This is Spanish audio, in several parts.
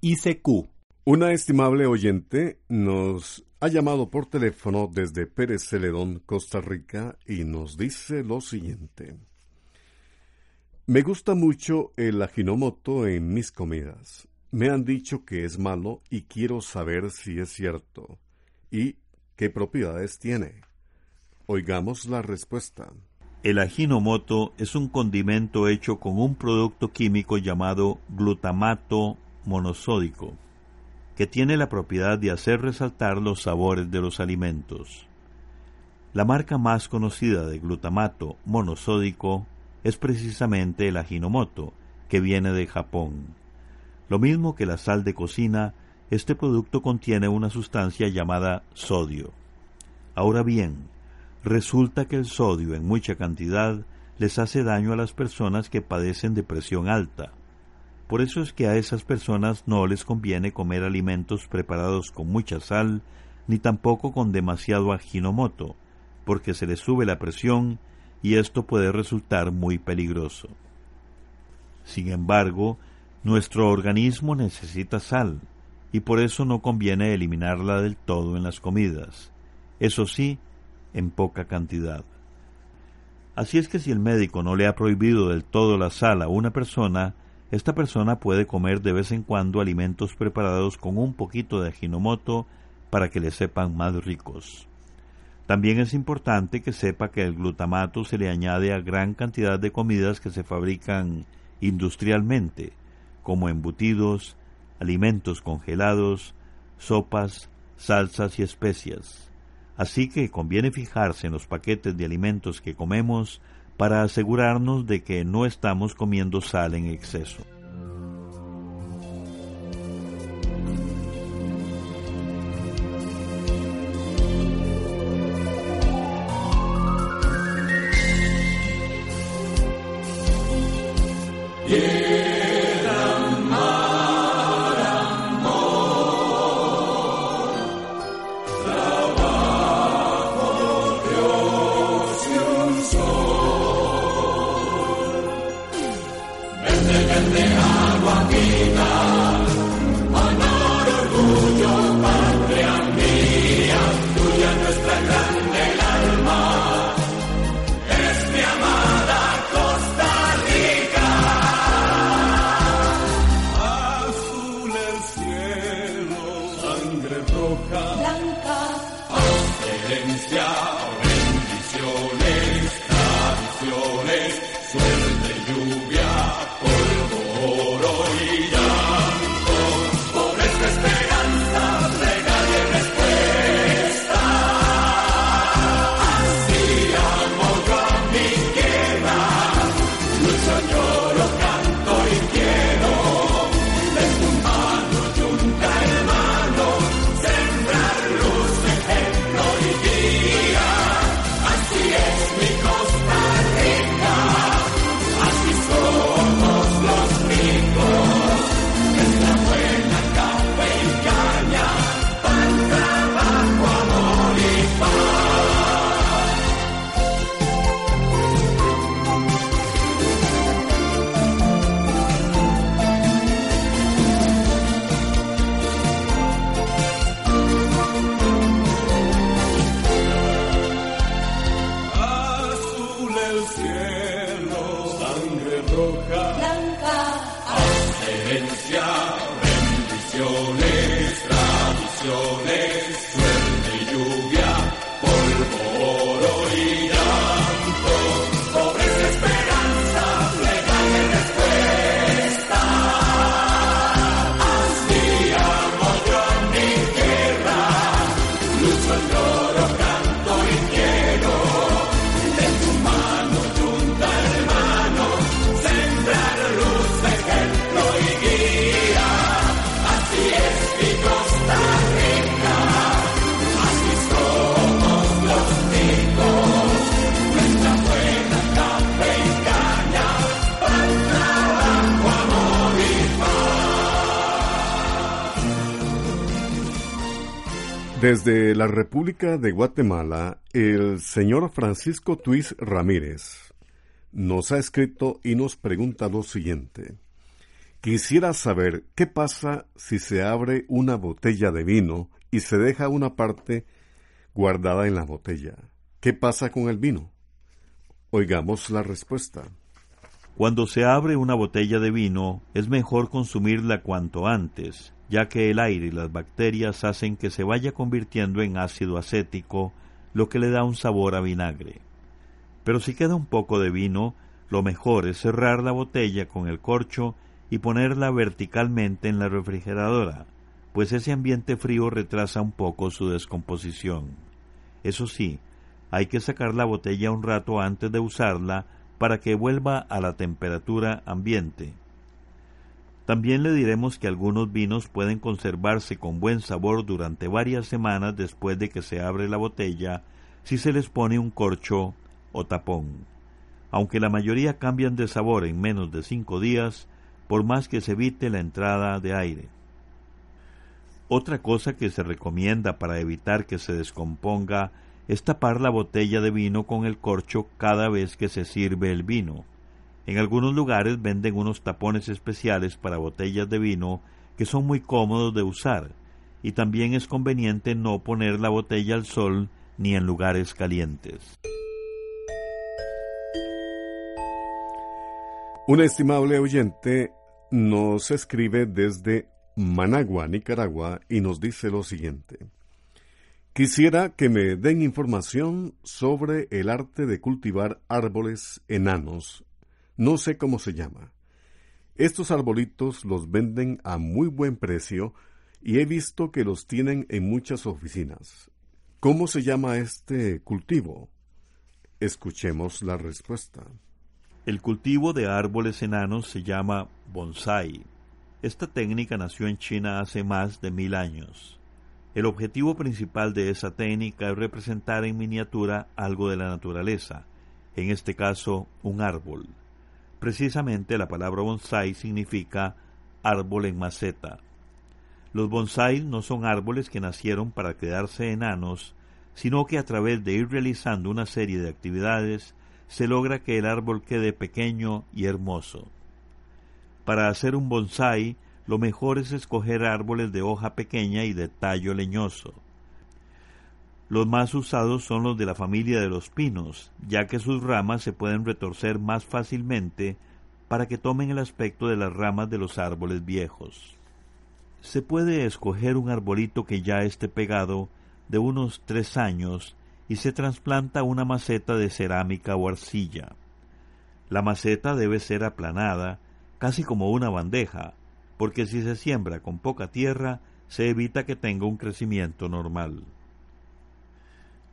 ICQ. Una estimable oyente nos ha llamado por teléfono desde Pérez Celedón, Costa Rica, y nos dice lo siguiente. Me gusta mucho el ajinomoto en mis comidas. Me han dicho que es malo y quiero saber si es cierto y qué propiedades tiene. Oigamos la respuesta. El ajinomoto es un condimento hecho con un producto químico llamado glutamato monosódico, que tiene la propiedad de hacer resaltar los sabores de los alimentos. La marca más conocida de glutamato monosódico es precisamente el ajinomoto, que viene de Japón. Lo mismo que la sal de cocina, este producto contiene una sustancia llamada sodio. Ahora bien, Resulta que el sodio en mucha cantidad les hace daño a las personas que padecen de presión alta. Por eso es que a esas personas no les conviene comer alimentos preparados con mucha sal, ni tampoco con demasiado ajinomoto, porque se les sube la presión y esto puede resultar muy peligroso. Sin embargo, nuestro organismo necesita sal, y por eso no conviene eliminarla del todo en las comidas. Eso sí, en poca cantidad. Así es que si el médico no le ha prohibido del todo la sal a una persona, esta persona puede comer de vez en cuando alimentos preparados con un poquito de ajinomoto para que le sepan más ricos. También es importante que sepa que el glutamato se le añade a gran cantidad de comidas que se fabrican industrialmente, como embutidos, alimentos congelados, sopas, salsas y especias. Así que conviene fijarse en los paquetes de alimentos que comemos para asegurarnos de que no estamos comiendo sal en exceso. Desde la República de Guatemala, el señor Francisco Tuis Ramírez nos ha escrito y nos pregunta lo siguiente. Quisiera saber qué pasa si se abre una botella de vino y se deja una parte guardada en la botella. ¿Qué pasa con el vino? Oigamos la respuesta. Cuando se abre una botella de vino, es mejor consumirla cuanto antes, ya que el aire y las bacterias hacen que se vaya convirtiendo en ácido acético, lo que le da un sabor a vinagre. Pero si queda un poco de vino, lo mejor es cerrar la botella con el corcho y ponerla verticalmente en la refrigeradora, pues ese ambiente frío retrasa un poco su descomposición. Eso sí, hay que sacar la botella un rato antes de usarla para que vuelva a la temperatura ambiente. También le diremos que algunos vinos pueden conservarse con buen sabor durante varias semanas después de que se abre la botella si se les pone un corcho o tapón. Aunque la mayoría cambian de sabor en menos de cinco días, por más que se evite la entrada de aire. Otra cosa que se recomienda para evitar que se descomponga es tapar la botella de vino con el corcho cada vez que se sirve el vino. En algunos lugares venden unos tapones especiales para botellas de vino que son muy cómodos de usar y también es conveniente no poner la botella al sol ni en lugares calientes. Un estimable oyente nos escribe desde Managua, Nicaragua, y nos dice lo siguiente. Quisiera que me den información sobre el arte de cultivar árboles enanos no sé cómo se llama. Estos arbolitos los venden a muy buen precio y he visto que los tienen en muchas oficinas. ¿Cómo se llama este cultivo? Escuchemos la respuesta. El cultivo de árboles enanos se llama bonsai. Esta técnica nació en China hace más de mil años. El objetivo principal de esa técnica es representar en miniatura algo de la naturaleza, en este caso un árbol. Precisamente la palabra bonsai significa árbol en maceta. Los bonsai no son árboles que nacieron para quedarse enanos, sino que a través de ir realizando una serie de actividades se logra que el árbol quede pequeño y hermoso. Para hacer un bonsai, lo mejor es escoger árboles de hoja pequeña y de tallo leñoso. Los más usados son los de la familia de los pinos, ya que sus ramas se pueden retorcer más fácilmente para que tomen el aspecto de las ramas de los árboles viejos. Se puede escoger un arbolito que ya esté pegado de unos tres años y se trasplanta una maceta de cerámica o arcilla. La maceta debe ser aplanada, casi como una bandeja, porque si se siembra con poca tierra, se evita que tenga un crecimiento normal.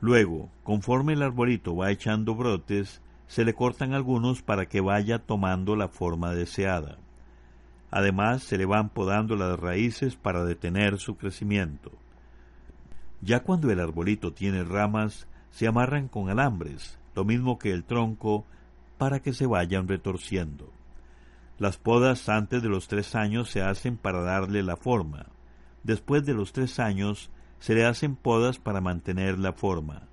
Luego, conforme el arbolito va echando brotes, se le cortan algunos para que vaya tomando la forma deseada. Además, se le van podando las raíces para detener su crecimiento. Ya cuando el arbolito tiene ramas, se amarran con alambres, lo mismo que el tronco, para que se vayan retorciendo. Las podas antes de los tres años se hacen para darle la forma. Después de los tres años se le hacen podas para mantener la forma.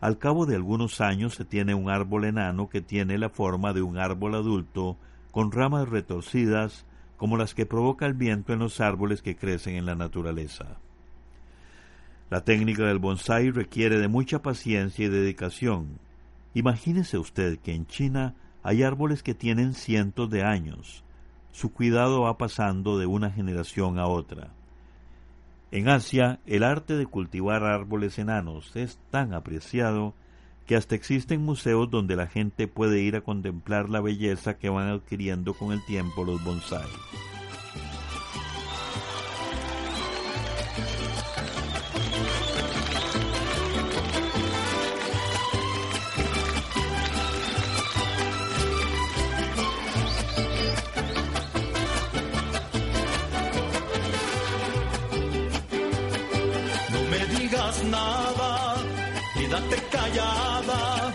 Al cabo de algunos años se tiene un árbol enano que tiene la forma de un árbol adulto con ramas retorcidas como las que provoca el viento en los árboles que crecen en la naturaleza. La técnica del bonsai requiere de mucha paciencia y dedicación. Imagínese usted que en China hay árboles que tienen cientos de años. Su cuidado va pasando de una generación a otra. En Asia, el arte de cultivar árboles enanos es tan apreciado que hasta existen museos donde la gente puede ir a contemplar la belleza que van adquiriendo con el tiempo los bonsai. Quédate callada.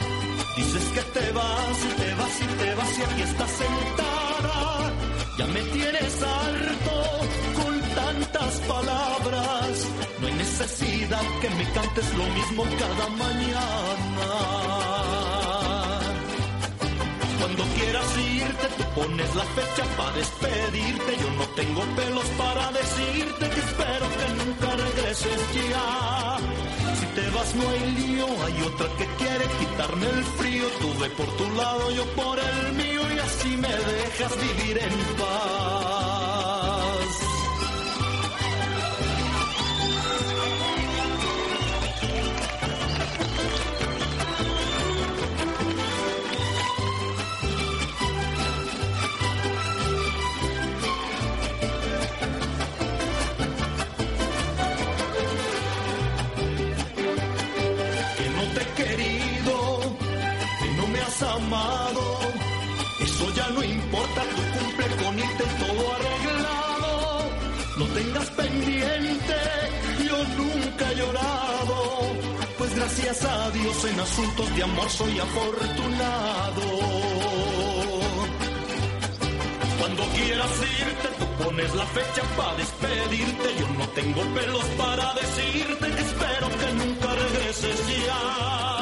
Dices que te vas y te vas y te vas y aquí estás sentada. Ya me tienes harto con tantas palabras, no hay necesidad que me cantes lo mismo cada mañana. Cuando quieras irte, tú pones la fecha para despedirte. Yo no tengo pelos para decirte que espero que nunca regreses ya. No hay lío, hay otra que quiere quitarme el frío. Tú ve por tu lado, yo por el mío y así me dejas vivir en paz. En asuntos de amor soy afortunado. Cuando quieras irte, tú pones la fecha para despedirte. Yo no tengo pelos para decirte espero que nunca regreses ya.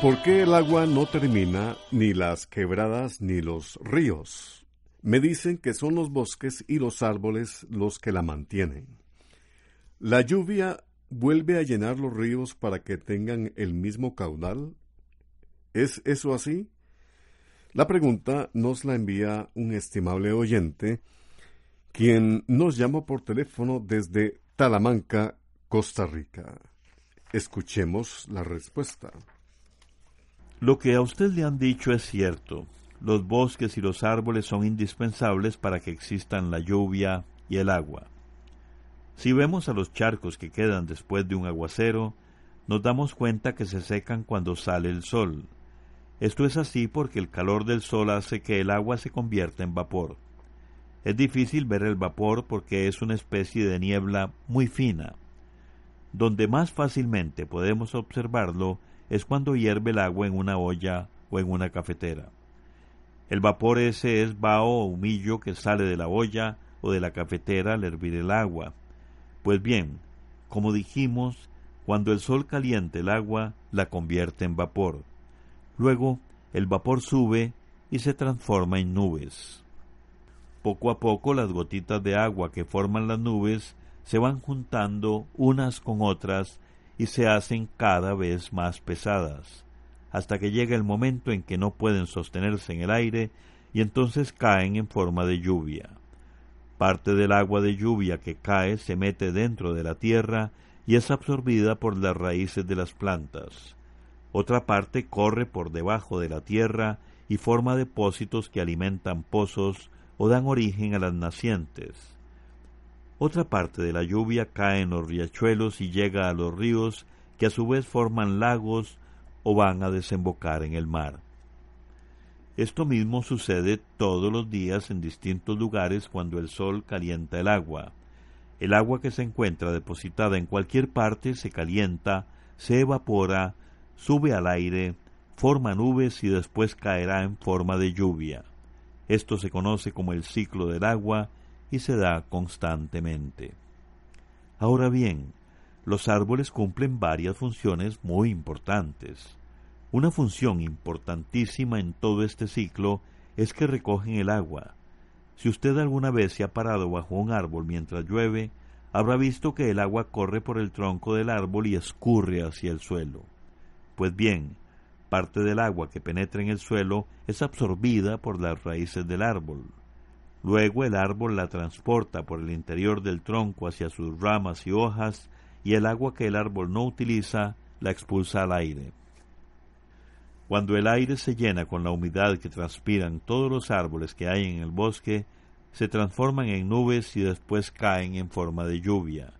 ¿Por qué el agua no termina ni las quebradas ni los ríos? Me dicen que son los bosques y los árboles los que la mantienen. ¿La lluvia vuelve a llenar los ríos para que tengan el mismo caudal? ¿Es eso así? La pregunta nos la envía un estimable oyente, quien nos llamó por teléfono desde Talamanca, Costa Rica. Escuchemos la respuesta. Lo que a usted le han dicho es cierto. Los bosques y los árboles son indispensables para que existan la lluvia y el agua. Si vemos a los charcos que quedan después de un aguacero, nos damos cuenta que se secan cuando sale el sol. Esto es así porque el calor del sol hace que el agua se convierta en vapor. Es difícil ver el vapor porque es una especie de niebla muy fina. Donde más fácilmente podemos observarlo es cuando hierve el agua en una olla o en una cafetera. El vapor ese es vaho o humillo que sale de la olla o de la cafetera al hervir el agua. Pues bien, como dijimos, cuando el sol calienta el agua, la convierte en vapor. Luego, el vapor sube y se transforma en nubes. Poco a poco las gotitas de agua que forman las nubes se van juntando unas con otras y se hacen cada vez más pesadas, hasta que llega el momento en que no pueden sostenerse en el aire y entonces caen en forma de lluvia. Parte del agua de lluvia que cae se mete dentro de la tierra y es absorbida por las raíces de las plantas. Otra parte corre por debajo de la tierra y forma depósitos que alimentan pozos o dan origen a las nacientes. Otra parte de la lluvia cae en los riachuelos y llega a los ríos que a su vez forman lagos o van a desembocar en el mar. Esto mismo sucede todos los días en distintos lugares cuando el sol calienta el agua. El agua que se encuentra depositada en cualquier parte se calienta, se evapora, sube al aire, forma nubes y después caerá en forma de lluvia. Esto se conoce como el ciclo del agua y se da constantemente. Ahora bien, los árboles cumplen varias funciones muy importantes. Una función importantísima en todo este ciclo es que recogen el agua. Si usted alguna vez se ha parado bajo un árbol mientras llueve, habrá visto que el agua corre por el tronco del árbol y escurre hacia el suelo. Pues bien, parte del agua que penetra en el suelo es absorbida por las raíces del árbol. Luego el árbol la transporta por el interior del tronco hacia sus ramas y hojas y el agua que el árbol no utiliza la expulsa al aire. Cuando el aire se llena con la humedad que transpiran todos los árboles que hay en el bosque, se transforman en nubes y después caen en forma de lluvia.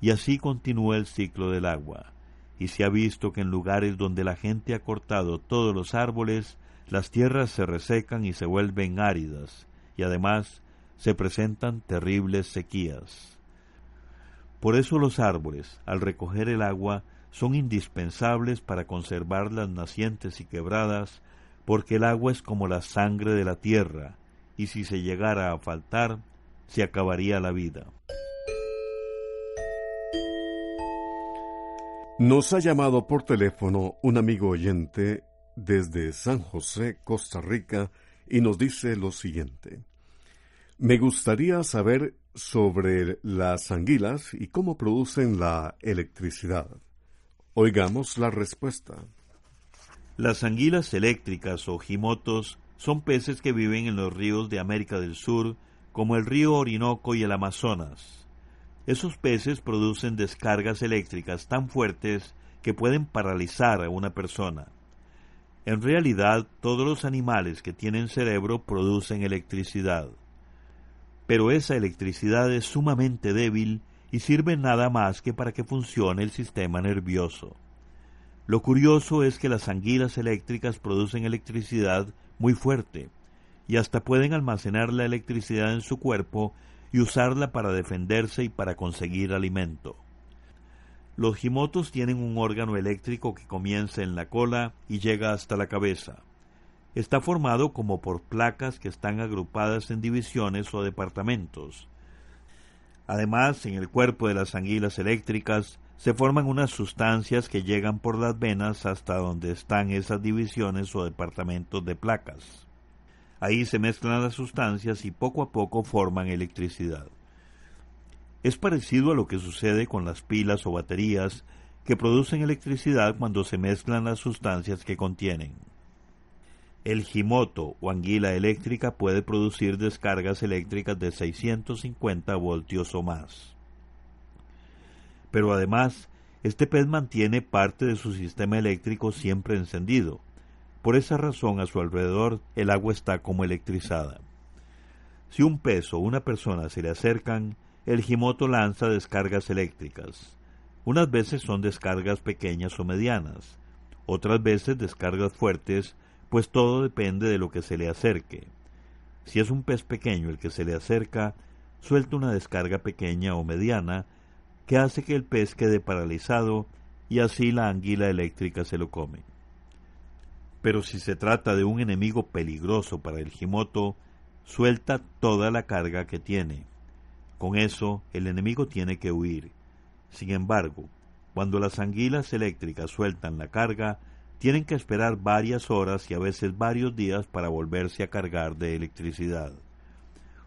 Y así continúa el ciclo del agua. Y se ha visto que en lugares donde la gente ha cortado todos los árboles, las tierras se resecan y se vuelven áridas, y además se presentan terribles sequías. Por eso los árboles, al recoger el agua, son indispensables para conservar las nacientes y quebradas, porque el agua es como la sangre de la tierra, y si se llegara a faltar, se acabaría la vida. Nos ha llamado por teléfono un amigo oyente desde San José, Costa Rica, y nos dice lo siguiente. Me gustaría saber sobre las anguilas y cómo producen la electricidad. Oigamos la respuesta. Las anguilas eléctricas o jimotos son peces que viven en los ríos de América del Sur, como el río Orinoco y el Amazonas. Esos peces producen descargas eléctricas tan fuertes que pueden paralizar a una persona. En realidad, todos los animales que tienen cerebro producen electricidad. Pero esa electricidad es sumamente débil y sirve nada más que para que funcione el sistema nervioso. Lo curioso es que las anguilas eléctricas producen electricidad muy fuerte y hasta pueden almacenar la electricidad en su cuerpo y usarla para defenderse y para conseguir alimento. Los gimotos tienen un órgano eléctrico que comienza en la cola y llega hasta la cabeza. Está formado como por placas que están agrupadas en divisiones o departamentos. Además, en el cuerpo de las anguilas eléctricas se forman unas sustancias que llegan por las venas hasta donde están esas divisiones o departamentos de placas. Ahí se mezclan las sustancias y poco a poco forman electricidad. Es parecido a lo que sucede con las pilas o baterías que producen electricidad cuando se mezclan las sustancias que contienen. El gimoto o anguila eléctrica puede producir descargas eléctricas de 650 voltios o más. Pero además, este pez mantiene parte de su sistema eléctrico siempre encendido. Por esa razón, a su alrededor el agua está como electrizada. Si un pez o una persona se le acercan, el gimoto lanza descargas eléctricas. Unas veces son descargas pequeñas o medianas, otras veces descargas fuertes, pues todo depende de lo que se le acerque. Si es un pez pequeño el que se le acerca, suelta una descarga pequeña o mediana que hace que el pez quede paralizado y así la anguila eléctrica se lo come. Pero si se trata de un enemigo peligroso para el gimoto, suelta toda la carga que tiene. Con eso, el enemigo tiene que huir. Sin embargo, cuando las anguilas eléctricas sueltan la carga, tienen que esperar varias horas y a veces varios días para volverse a cargar de electricidad.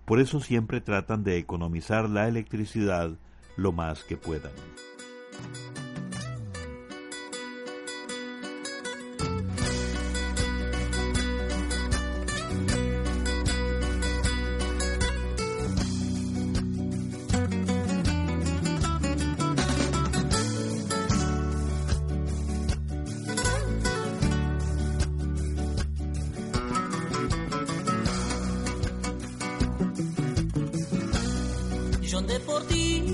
Por eso siempre tratan de economizar la electricidad lo más que puedan. donde por ti.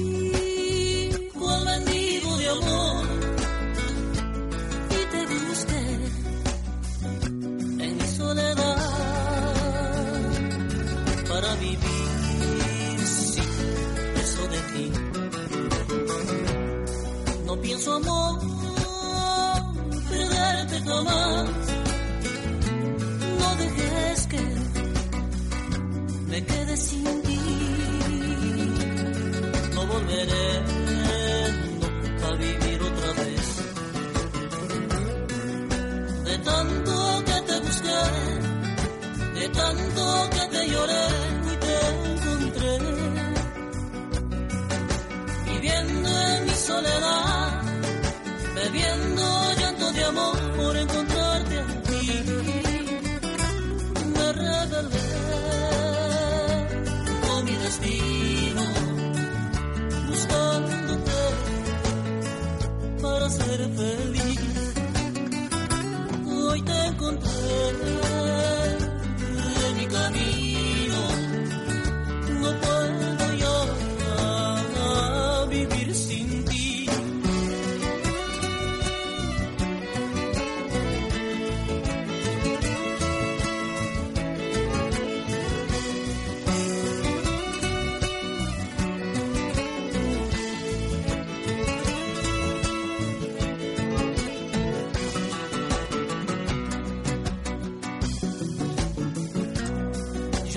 tanto que te lloré y te encontré. Viviendo en mi soledad, bebiendo llanto de amor por encontrarte a ti. Me rebelé con mi destino, buscándote para ser feliz. Hoy te encontré.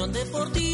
Yo andé por ti,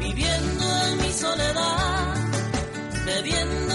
Viviendo en mi soledad, bebiendo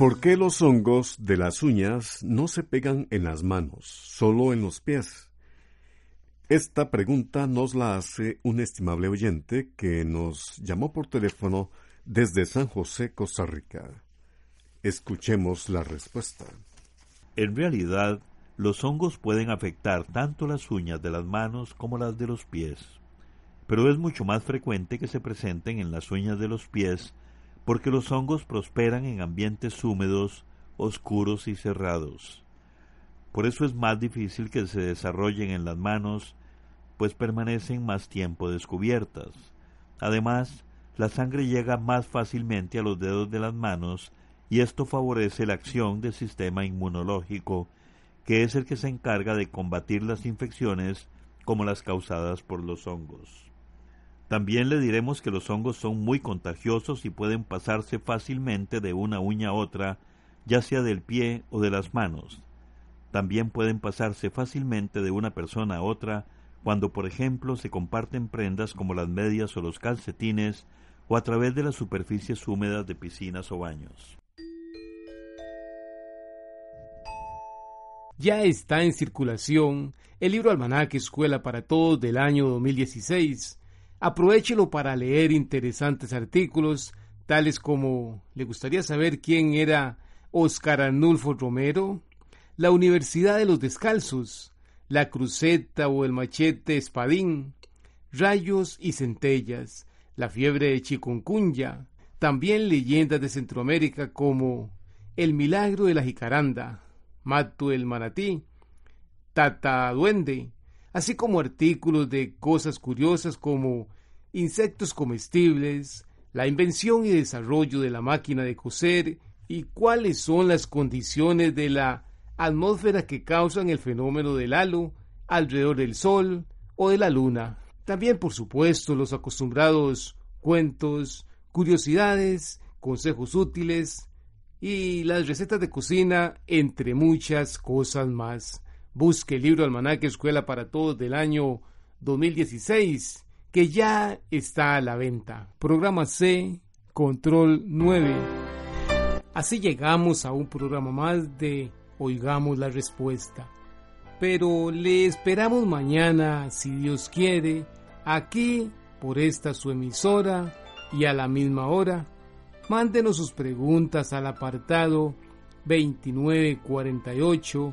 ¿Por qué los hongos de las uñas no se pegan en las manos, solo en los pies? Esta pregunta nos la hace un estimable oyente que nos llamó por teléfono desde San José, Costa Rica. Escuchemos la respuesta. En realidad, los hongos pueden afectar tanto las uñas de las manos como las de los pies, pero es mucho más frecuente que se presenten en las uñas de los pies porque los hongos prosperan en ambientes húmedos, oscuros y cerrados. Por eso es más difícil que se desarrollen en las manos, pues permanecen más tiempo descubiertas. Además, la sangre llega más fácilmente a los dedos de las manos y esto favorece la acción del sistema inmunológico, que es el que se encarga de combatir las infecciones como las causadas por los hongos. También le diremos que los hongos son muy contagiosos y pueden pasarse fácilmente de una uña a otra, ya sea del pie o de las manos. También pueden pasarse fácilmente de una persona a otra cuando, por ejemplo, se comparten prendas como las medias o los calcetines o a través de las superficies húmedas de piscinas o baños. Ya está en circulación el libro Almanaque Escuela para Todos del año 2016 Aprovechelo para leer interesantes artículos, tales como ¿le gustaría saber quién era Oscar Arnulfo Romero? La Universidad de los Descalzos, la cruceta o el machete espadín, rayos y centellas, la fiebre de chikungunya, también leyendas de Centroamérica como el milagro de la jicaranda, Mato el manatí, Tata Duende, así como artículos de cosas curiosas como insectos comestibles, la invención y desarrollo de la máquina de coser y cuáles son las condiciones de la atmósfera que causan el fenómeno del halo alrededor del Sol o de la Luna. También, por supuesto, los acostumbrados cuentos, curiosidades, consejos útiles y las recetas de cocina, entre muchas cosas más. Busque el libro Almanaque Escuela para Todos del año 2016, que ya está a la venta. Programa C, Control 9. Así llegamos a un programa más de Oigamos la Respuesta. Pero le esperamos mañana, si Dios quiere, aquí, por esta su emisora y a la misma hora. Mándenos sus preguntas al apartado 2948